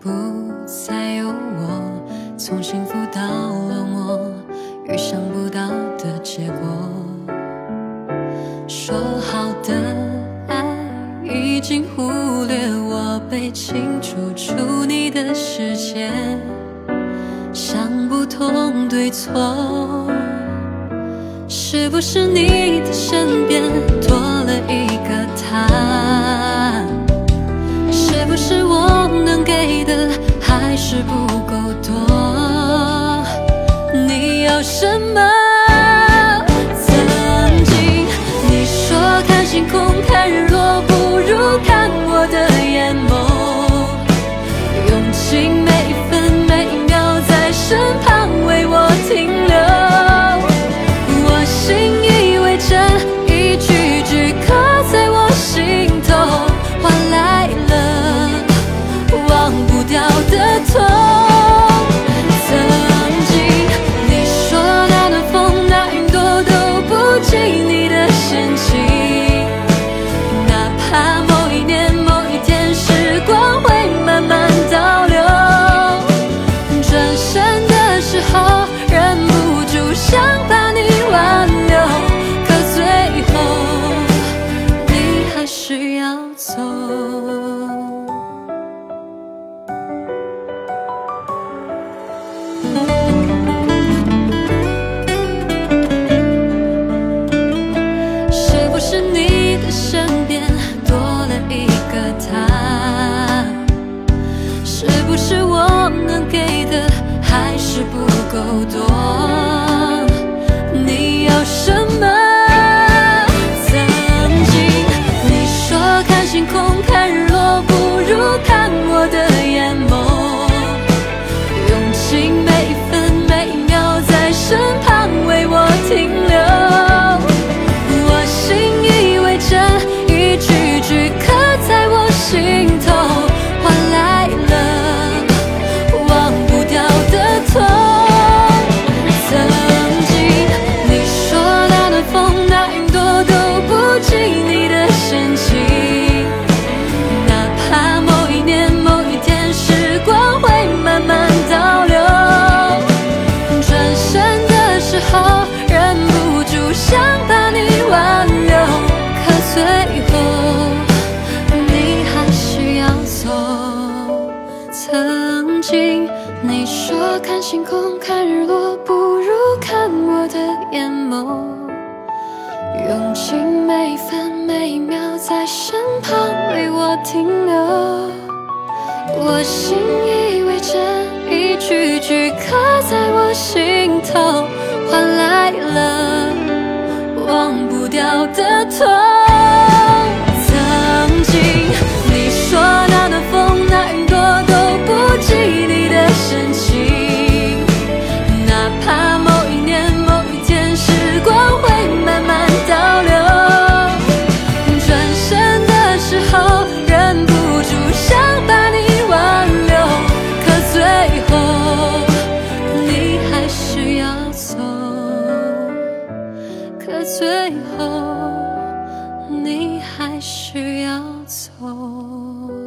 不再有我从幸福到落寞预想不到的结果。说好的爱已经忽略我被清除出你的世界想不通对错是不是你的身做什么？曾经你说看星空看日落够多。说看星空看日落不如看我的眼眸用尽每一分每一秒在身旁为我停留。我信以为真一句句刻在我心头换来了忘不掉的痛。的最后，你还是要走。